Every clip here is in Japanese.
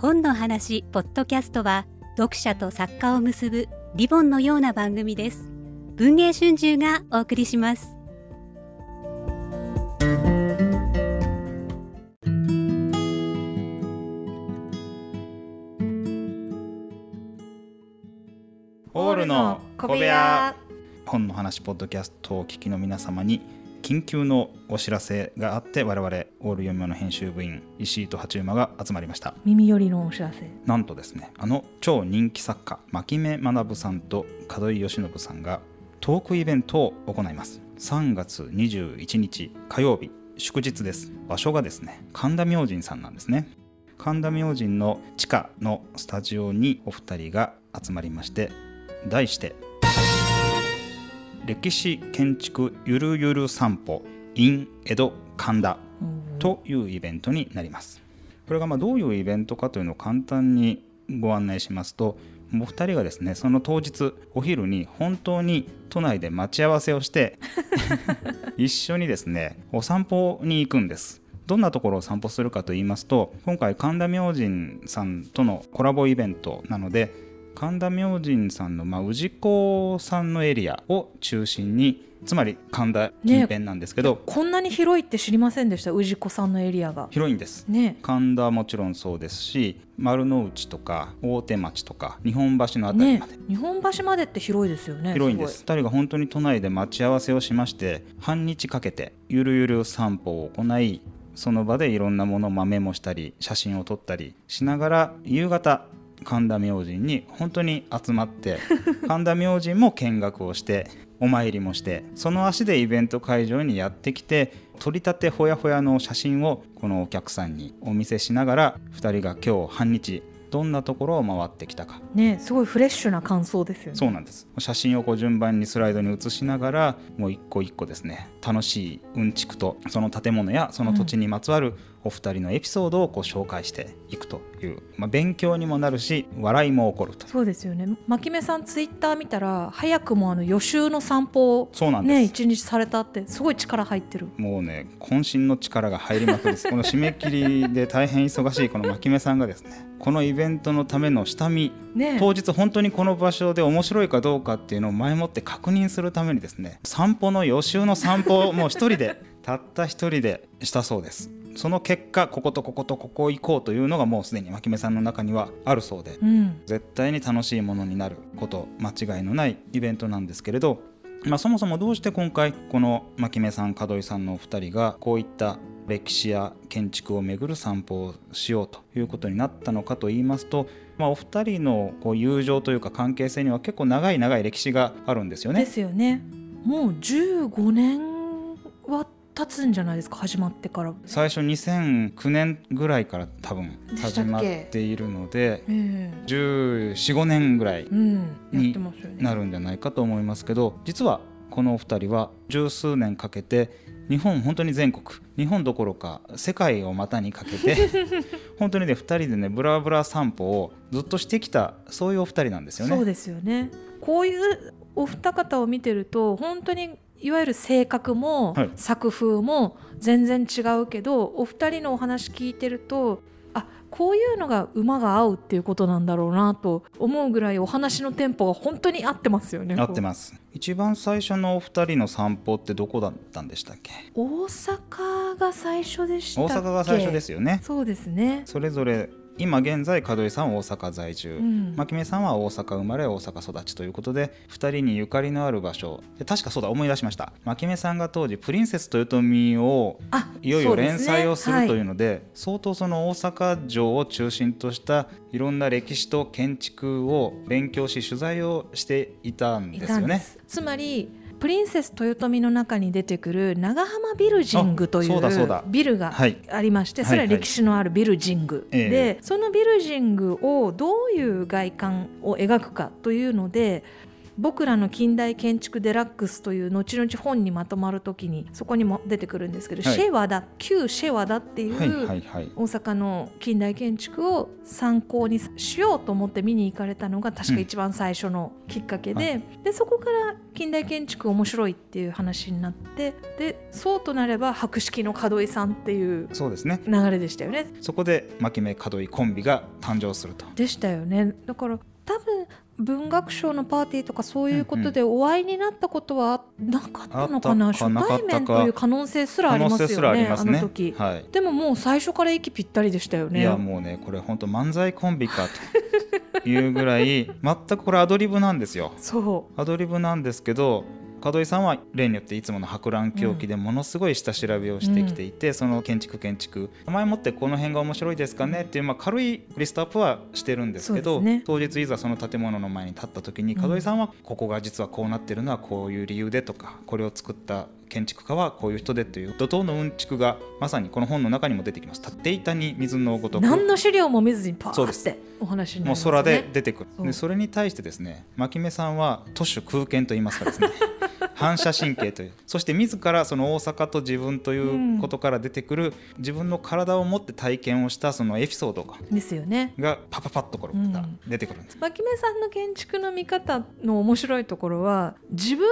本の話ポッドキャストは読者と作家を結ぶリボンのような番組です。文藝春秋がお送りします。オールの小部屋。本の話ポッドキャストをお聞きの皆様に緊急のお知らせがあって我々オール読み物編集部員石井と八馬が集まりました。耳寄りのお知らせ。なんとですねあの超人気作家牧目学さんと門井義信さんがトークイベントを行います。3月21日火曜日祝日です。場所がですね神田明神さんなんですね。神田明神の地下のスタジオにお二人が集まりまして題して歴史建築ゆるゆる散歩 in 江戸神田というイベントになります。これがまあどういうイベントかというのを簡単にご案内しますとお二人がですねその当日お昼に本当に都内で待ち合わせをして 一緒にですねお散歩に行くんです。どんなところを散歩するかと言いますと今回神田明神さんとのコラボイベントなので神田明神さんの、まあ、氏子さんのエリアを中心につまり神田近辺なんですけど、ね、こんなに広いって知りませんでした？氏子さんのエリアが。広いんです、ね、神田はもちろんそうですし丸の内とか大手町とか日本橋のあたりまで、ね、日本橋までって広いですよね広いんです。2人が本当に都内で待ち合わせをしまして半日かけてゆるゆる散歩を行いその場でいろんなものをメモしたり写真を撮ったりしながら夕方神田明神に本当に集まって 神田明神も見学をしてお参りもしてその足でイベント会場にやってきて撮りたてほやほやの写真をこのお客さんにお見せしながら2人が今日半日どんなところを回ってきたか。ねすごいフレッシュな感想ですよね。そうなんです。写真をこう順番にスライドに写しながらもう一個一個ですね。楽しいうんちくとその建物やその土地にまつわるお二人のエピソードをこう紹介していくという、まあ、勉強にもなるし笑いも起こると。そうですよね。牧目さんツイッター見たら早くもあの予習の散歩を、そうなんです、ね、一日されたってすごい力入ってる。もうね渾身の力が入りまくりです。この締め切りで大変忙しいこの牧目さんがですねこのイベントのための下見、ね、当日本当にこの場所で面白いかどうかっていうのを前もって確認するためにですね散歩の予習の散歩をもう一人で たった一人でしたそうですその結果こことこことここ行こうというのがもうすでに牧目さんの中にはあるそうで、うん、絶対に楽しいものになること間違いのないイベントなんですけれど、まあ、そもそもどうして今回この牧目さん門井さんのお二人がこういった歴史や建築をめぐる散歩をしようということになったのかといいますと、まあ、お二人のこう友情というか関係性には結構長い長い歴史があるんですよね。ですよね。もう15年は経つんじゃないですか？始まってから。最初2009年ぐらいから多分始まっているので、えー、1415年ぐらいになるんじゃないかと思いますけど、実はこのお二人は十数年かけて日本本当に全国日本どころか世界を股にかけて 本当にね2人でねブラブラ散歩をずっとしてきたそういうお二人なんですよね。そうですよね。こういうお二方を見てると本当にいわゆる性格も作風も全然違うけど、はい、お二人のお話聞いてるとあこういうのが馬が合うっていうことなんだろうなと思うぐらいお話のテンポが本当に合ってますよね合ってます。一番最初のお二人の散歩ってどこだったんでしたっけ？大阪が最初でした大阪が最初ですよね。そうですね。それぞれ今現在門井さんは大阪在住、うん、牧目さんは大阪生まれ大阪育ちということで2人にゆかりのある場所。で確かそうだ思い出しました。牧目さんが当時「プリンセス豊臣」をいよいよ連載をするというので、ね。はい、相当その大阪城を中心としたいろんな歴史と建築を勉強し取材をしていたんですよね。つまりプリンセス豊臣の中に出てくる長浜ビルジングというビルがありまして、それは歴史のあるビルジング、でそのビルジングをどういう外観を描くかというので僕らの近代建築デラックスという後々本にまとまる時にそこにも出てくるんですけど、はい、シェワダ旧シェワダっていう大阪の近代建築を参考にしようと思って見に行かれたのが確か一番最初のきっかけでうん、でそこから近代建築面白いっていう話になってでそうとなれば博識の門井さんっていうそうですね流れでしたよね。そこで牧目門井コンビが誕生すると。でしたよね。だから多分文学賞のパーティーとかそういうことでお会いになったことはなかったのかな、うんうん、初対面という可能性すらありますよね、ね、あの時、はい、でももう最初から息ぴったりでしたよねいやもうねこれ本当漫才コンビかというぐらい全くこれアドリブなんですよ。そう。アドリブなんですけど門井さんは例によっていつもの博覧狂気でものすごい下調べをしてきていて、うん、その建築建築。前もってこの辺が面白いですかねっていう、まあ、軽いリストアップはしてるんですけど、ね、当日いざその建物の前に立った時に門井さんはここが実はこうなってるのはこういう理由でとかこれを作った建築家はこういう人でという怒涛のうんちくがまさにこの本の中にも出てきます。立っていたに水のごとく。何の資料も見ずにパーってお話になります、ね、もう空で出てくる。でそれに対してですね牧目さんは都市空間と言いますかですね反射神経という。そして自らその大阪と自分ということから出てくる、自分の体を持って体験をしたそのエピソードがですよね。がパパパッところが出てくるんです、牧目さんの建築の見方の面白いところは自分が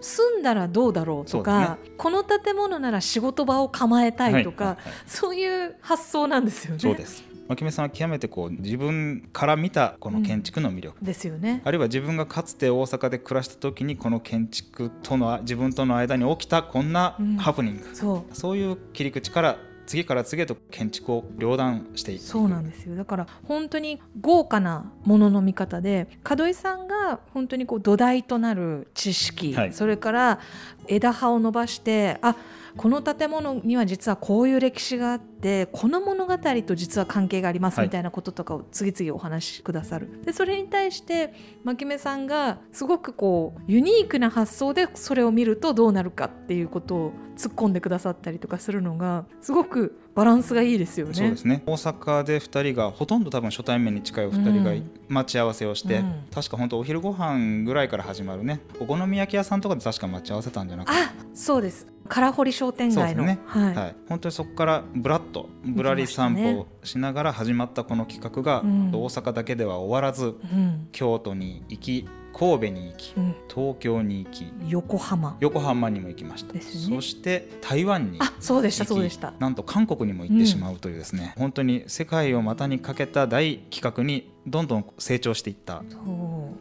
住んだらどうだろうとか、ね、この建物なら仕事場を構えたいとか、はい。はい。はい、そういう発想なんですよね。そうです牧目さんは極めてこう自分から見たこの建築の魅力、うん、ですよね。あるいは自分がかつて大阪で暮らした時にこの建築との自分との間に起きたこんなハプニング、うん、そう。そういう切り口から次から次へと建築を両断していく。そうなんですよ。だから本当に豪華なものの見方で門井さんが本当にこう土台となる知識、はい、それから枝葉を伸ばしてあこの建物には実はこういう歴史があってこの物語と実は関係がありますみたいなこととかを次々お話しくださる。はい、でそれに対して牧目さんがすごくこうユニークな発想でそれを見るとどうなるかっていうことを突っ込んでくださったりとかするのがすごくバランスがいいですよね。そうですね。大阪で2人がほとんど多分初対面に近いお二人が待ち合わせをして、うん、確か本当お昼ご飯ぐらいから始まるね。お好み焼き屋さんとかで確か待ち合わせたんじゃなくて。あそうです唐堀商店街の、ね、はい、はい、本当にそこからぶらっとぶらり散歩しながら始まったこの企画が、大阪だけでは終わらず、うん、京都に行き神戸に行き、うん、東京に行き横浜。横浜にも行きました、ね、そして台湾にあそうでしたそうでした。なんと韓国にも行ってしまうというですね、うん、本当に世界を股にかけた大企画にどんどん成長していった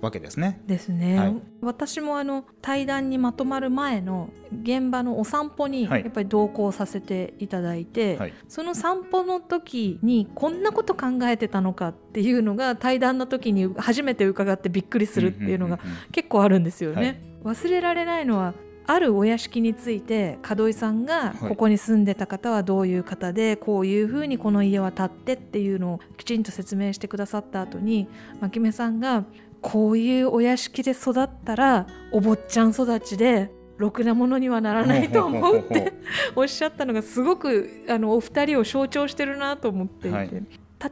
わけですね。ですね。はい、私もあの対談にまとまる前の現場のお散歩にやっぱり同行させていただいて、はい、その散歩の時にこんなこと考えてたのかっていうのが対談の時に初めて伺ってびっくりするっていうのが結構あるんですよね。忘れられないのはあるお屋敷について門井さんがここに住んでた方はどういう方で、こういうふうにこの家は建ってっていうのをきちんと説明してくださった後に牧目さんがこういうお屋敷で育ったらお坊ちゃん育ちでろくなものにはならないと思うって おっしゃったのがすごくあのお二人を象徴してるなと思っていて、はい、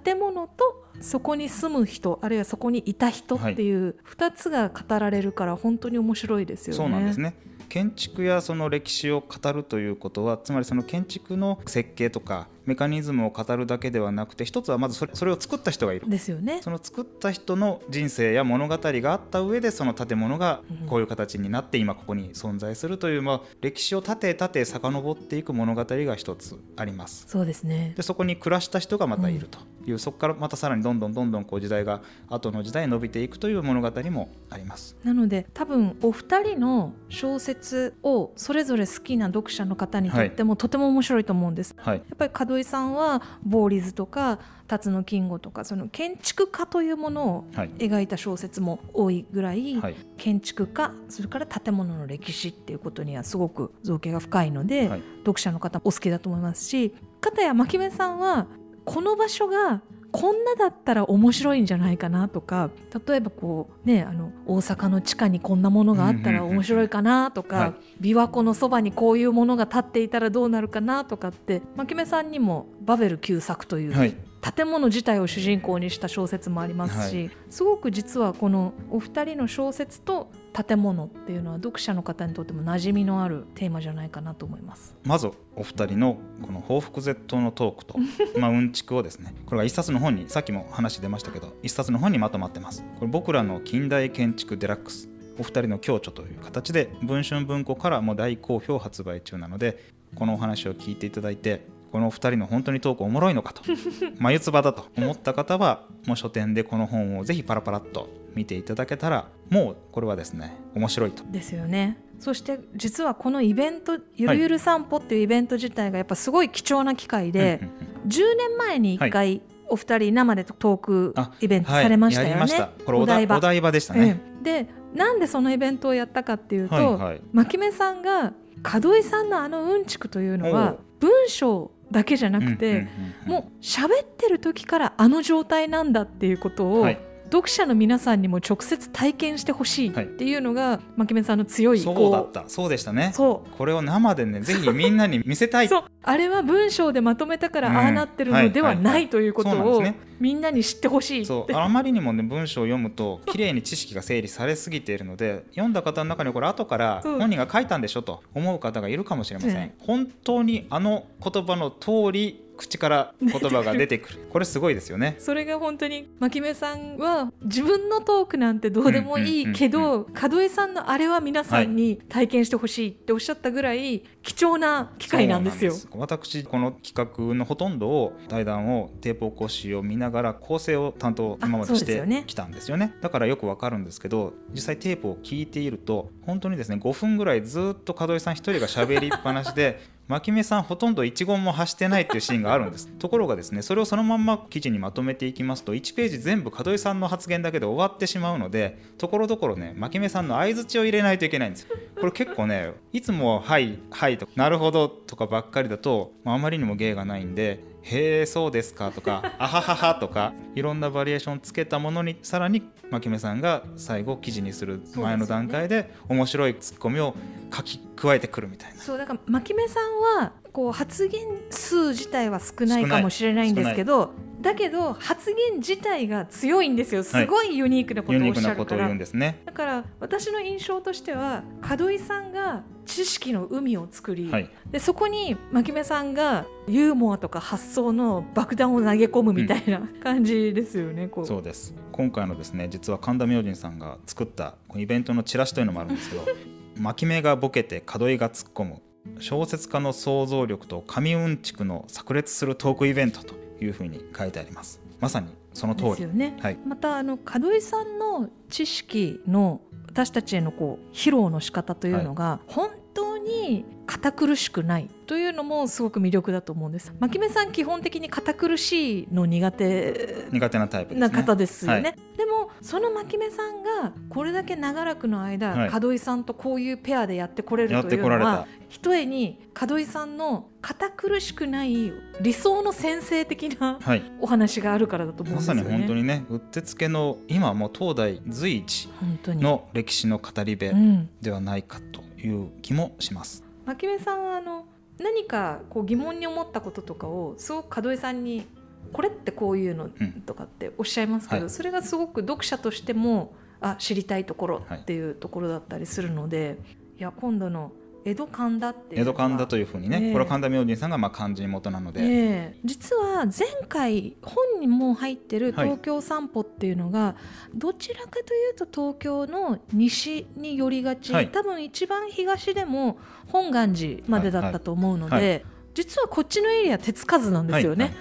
建物とそこに住む人あるいはそこにいた人っていう2つが語られるから本当に面白いですよね。そうなんですね建築やその歴史を語るということはつまりその建築の設計とかメカニズムを語るだけではなくて一つはまずそれそれを作った人がいる。ですよね。その作った人の人生や物語があった上でその建物がこういう形になって今ここに存在するという、まあ、歴史を縦て縦遡っていく物語が一つあります。そうですね。でそこに暮らした人がまたいると。いう、うん、そこからまたさらにどんどんどんどんこう時代が後の時代伸びていくという物語もあります。なので多分お二人の小説をそれぞれ好きな読者の方にとってもとても面白いと思うんです、はい、やっぱり門井さんはボーリズとか辰野金吾とかその建築家というものを描いた小説も多いぐらい、はい、建築家それから建物の歴史っていうことにはすごく造形が深いので、はい、読者の方お好きだと思いますし片や牧目さんはこの場所がこんなだったら面白いんじゃないかなとか例えばこうねあの大阪の地下にこんなものがあったら面白いかなとか、はい、琵琶湖のそばにこういうものが建っていたらどうなるかなとかって牧目さんにも「バベル旧作」という、はい、建物自体を主人公にした小説もありますし、はい、すごく実はこのお二人の小説と建物っていうのは読者の方にとっても馴染みのあるテーマじゃないかなと思います。まずお二人のこの報復絶倒のトークと まあうんちくをですねこれは一冊の本にさっきも話出ましたけど一冊の本にまとまってます。これ僕らの近代建築デラックスお二人の共著という形で文春文庫からも大好評発売中なのでこのお話を聞いていただいてこの二人の本当にトークおもろいのかと 眉唾だと思った方はもう書店でこの本をぜひパラパラっと見ていただけたらもうこれはですね面白いと。ですよね。そして実はこのイベント「ゆるゆる散歩」っていうイベント自体がやっぱすごい貴重な機会で、10年前に1回お二人生でトークイベントされましたよね。はい、これお台場。お台場でしたね。うん、でなんでそのイベントをやったかっていうと、はいはい、牧目さんが門井さんのあのうんちくというのは文章だけじゃなくて、もう喋ってる時からあの状態なんだっていうことを、はい読者の皆さんにも直接体験してほしいっていうのが、はい、牧目さんの強いそうだった。そうでしたね。そう。これを生でねぜひみんなに見せたい。そう。あれは文章でまとめたからああなってるのではないということをみんなに知ってほしいそう。あまりにもね文章を読むと綺麗に知識が整理されすぎているので読んだ方の中にこれ後から本人が書いたんでしょと思う方がいるかもしれません、本当にあの言葉の通り口から言葉が出てくる。これすごいですよね。それが本当に牧目さんは自分のトークなんてどうでもいいけど門江さんのあれは皆さんに体験してほしいっておっしゃったぐらい貴重な機会なんですよ。私この企画のほとんどを対談をテープ起こしを見ながら構成を担当今までしてきたんですよね、ね、だからよくわかるんですけど実際テープを聞いていると本当にですね5分ぐらいずっと門江さん一人が喋りっぱなしで 牧目さんほとんど一言も発してないっていうシーンがあるんです。ところがですねそれをそのまんま記事にまとめていきますと1ページ全部門井さんの発言だけで終わってしまうのでところどころね牧目さんの相づちを入れないといけないんです。これ結構ねいつも「はいはい」とか「なるほど」とかばっかりだと、まあ、あまりにも芸がないんでへえそうですかとか あはははとかいろんなバリエーションつけたものにさらに牧目さんが最後記事にする前の段階で面白いツッコミを書き加えてくるみたいな。そうだから牧目さんはこう発言数自体は少ないかもしれないんですけどだけど発言自体が強いんですよ。すごいユニークなことをおっしゃるから、はいね、だから私の印象としては門井さんが知識の海を作り、はい、でそこに牧目さんがユーモアとか発想の爆弾を投げ込むみたいな感じですよね、うん、そうです。今回のですね実は神田明神さんが作ったイベントのチラシというのもあるんですけど 牧目がボケて門井が突っ込む小説家の想像力と神うんちくの炸裂するトークイベントというふうに書いてあります。まさにその通り。ですよね、はい、またあの門井さんの知識の私たちへのこう披露の仕方というのが、本当に堅苦しくないというのもすごく魅力だと思うんです。牧目さん基本的に堅苦しいの苦手苦手なタイプ、な方ですよね、はい、でもその牧目さんがこれだけ長らくの間、はい、門井さんとこういうペアでやってこれるというのはひとえに門井さんの堅苦しくない理想の先生的な、はい、お話があるからだと思うんですよね。まさに本当にねうってつけの今も東大随一の歴史の語り部ではないかという気もします。牧目さんはあの何かこう疑問に思ったこととかをすごく門井さんにこれってこういうのとかっておっしゃいますけど、うんはい、それがすごく読者としてもあ知りたいところっていうところだったりするので、はい、いや今度の江戸神田って江戸神田というふうにね、えー、これは神田明神さんがまあ漢字元なので、えー、実は前回本にも入ってる東京散歩っていうのが、はい、どちらかというと東京の西に寄りがち、はい、多分一番東でも本願寺までだったと思うので、はいはい、実はこっちのエリア手つかずなんですよね。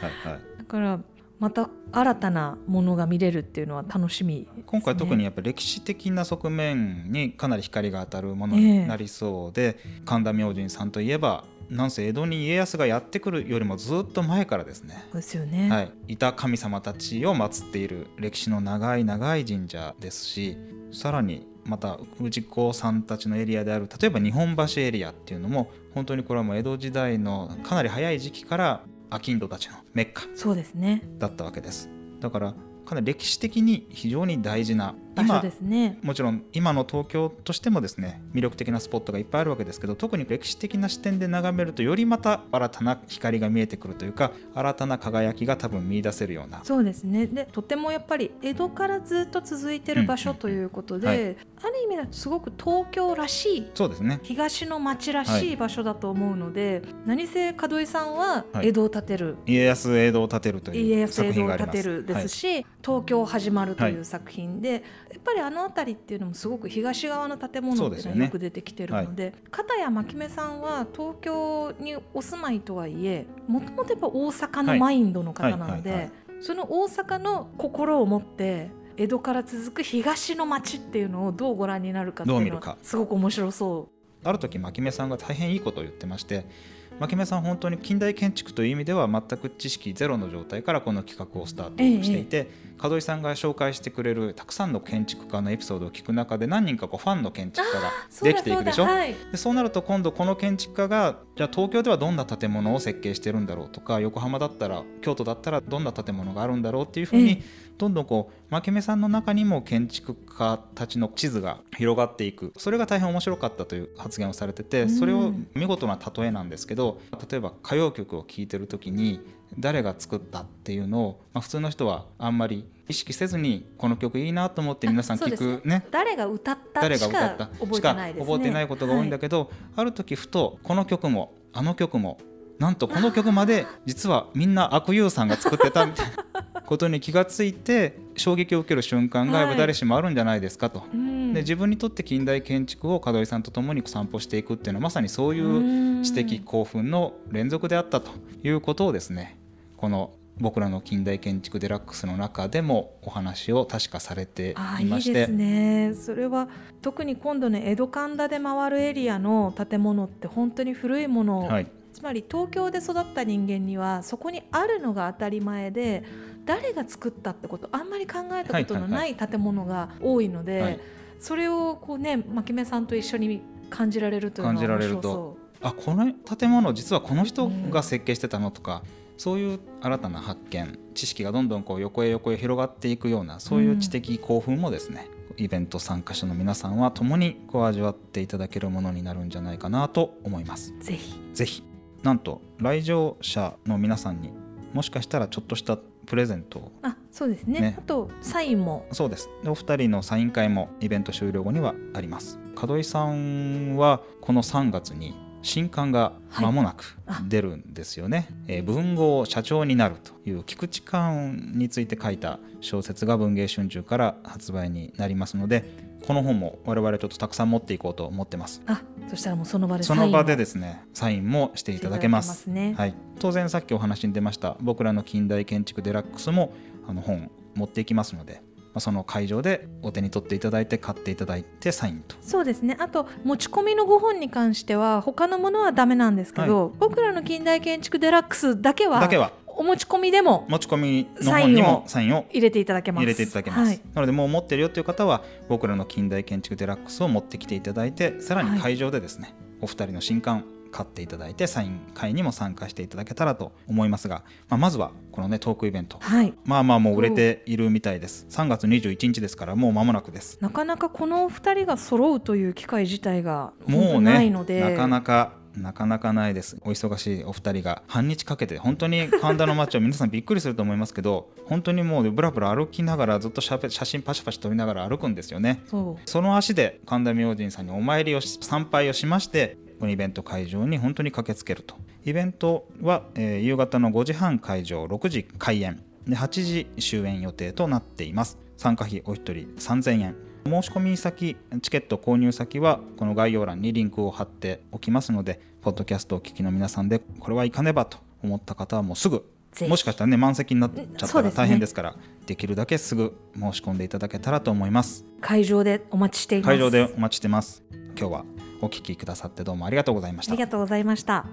だからまた新たなものが見れるっていうのは楽しみ、ね、今回特にやっぱ歴史的な側面にかなり光が当たるものになりそうで、えー、神田明神さんといえばなんせ江戸に家康がやってくるよりもずっと前からですね。ですよね、はい、いた神様たちを祀っている歴史の長い長い神社ですしさらにまた氏子さんたちのエリアである例えば日本橋エリアっていうのも本当にこれはもう江戸時代のかなり早い時期からアキンドたちのメッカそうですね。だったわけです。だからかなり歴史的に非常に大事な場所ですね。もちろん今の東京としてもですね魅力的なスポットがいっぱいあるわけですけど特に歴史的な視点で眺めるとよりまた新たな光が見えてくるというか新たな輝きが多分見出せるようなそうですね。でとてもやっぱり江戸からずっと続いてる場所ということで、うんうんはい、ある意味だとすごく東京らしいそうですね。東の町らしい場所だと思うので、はい、何せ門井さんは江戸を建てる、はい、家康江戸を建てるという作品があります。家康江戸を建てるですし、東京始まるという作品で、やっぱりあの辺りっていうのもすごく東側の建物っていうのがよく出てきてるので、ね、片や牧目さんは東京にお住まいとはいえもともとやっぱ大阪のマインドの方なので、その大阪の心を持って江戸から続く東の町っていうのをどうご覧になるかっていうのはすごく面白そう。ある時牧目さんが大変いいことを言ってまして牧目さん本当に近代建築という意味では全く知識ゼロの状態からこの企画をスタートしていて、ええ、門井さんが紹介してくれるたくさんの建築家のエピソードを聞く中で何人かこうファンの建築家ができていくでしょ？そうはい、でそうなると今度この建築家がじゃあ東京ではどんな建物を設計してるんだろうとか横浜だったら京都だったらどんな建物があるんだろうっていうふうに、え、どんどんこう牧目さんの中にも建築家たちの地図が広がっていく。それが大変面白かったという発言をされててそれを見事な例えなんですけど例えば歌謡曲を聴いてる時に誰が作ったっていうのを、まあ、普通の人はあんまり意識せずにこの曲いいなと思って皆さん聞くね。誰が歌った誰が歌った？しか覚えてないことが多いんだけど、はい、ある時ふとこの曲もあの曲もなんとこの曲まで 実はみんな悪友さんが作ってたみたいなことに気がついて衝撃を受ける瞬間が誰しもあるんじゃないですかと、はい、で自分にとって近代建築を門井さんと共に散歩していくっていうのはまさにそういう知的興奮の連続であったということをですねこの僕らの近代建築デラックスの中でもお話を確かされていまして。いいですね。それは特に今度ね江戸神田で回るエリアの建物って本当に古いもの。を、はい、つまり東京で育った人間にはそこにあるのが当たり前で誰が作ったってことあんまり考えたことのない建物が多いので、はいはいはい、それをこうね牧目さんと一緒に感じられるというのは面白そう。あこの建物実はこの人が設計してたのとか、うんそういう新たな発見知識がどんどんこう横へ横へ広がっていくようなそういう知的興奮もですね、うん、イベント参加者の皆さんは共にこう味わっていただけるものになるんじゃないかなと思います。ぜひぜひなんと来場者の皆さんにもしかしたらちょっとしたプレゼントあそうですね、ね、あとサインも。そうです。お二人のサイン会もイベント終了後にはあります。門井さんはこの3月に新刊が間もなく出るんですよね、はい、えー、文豪社長になるという菊池寛について書いた小説が文藝春秋から発売になりますのでこの本も我々ちょっとたくさん持っていこうと思ってます。あそしたらもうその場でその場でですねサインもしていただけます。ね、はい、当然さっきお話に出ました僕らの近代建築デラックスもあの本持っていきますのでまあ、その会場でお手に取っていただいて買っていただいてサインと。そうですね。あと持ち込みの5本に関しては他のものはダメなんですけど、はい、僕らの近代建築デラックスだけはだけはお持ち込みでも持ち込みの本にもサインを入れていただけます。入れていただけます、はい、なのでもう持ってるよという方は僕らの近代建築デラックスを持ってきていただいてさらに会場でですね、はい、お二人の新刊買っていただいてサイン会にも参加していただけたらと思いますが、まあ、まずはこのねトークイベント、はい、まあまあもう売れているみたいです。3月21日ですからもう間もなくです。なかなかこのお二人が揃うという機会自体がもうないので、ね、なかなかなかなかないです。お忙しいお二人が。半日かけて本当に神田の街を皆さんびっくりすると思いますけど本当にもうぶらぶら歩きながらずっと写真パシパシ撮りながら歩くんですよね。その足で神田明神さんにお参りを参拝をしましてこのイベント会場に本当に駆けつけると。イベントは、えー、夕方の5時半会場6時開演。で8時終演予定となっています。参加費お一人3000円申し込み先チケット購入先はこの概要欄にリンクを貼っておきますのでポッドキャストをお聞きの皆さんでこれはいかねばと思った方はもうすぐもしかしたらね満席になっちゃったら大変ですからで、ね,、きるだけすぐ申し込んでいただけたらと思います。会場でお待ちしています。会場でお待ちしてます。今日はお聞きくださってどうもありがとうございました。ありがとうございました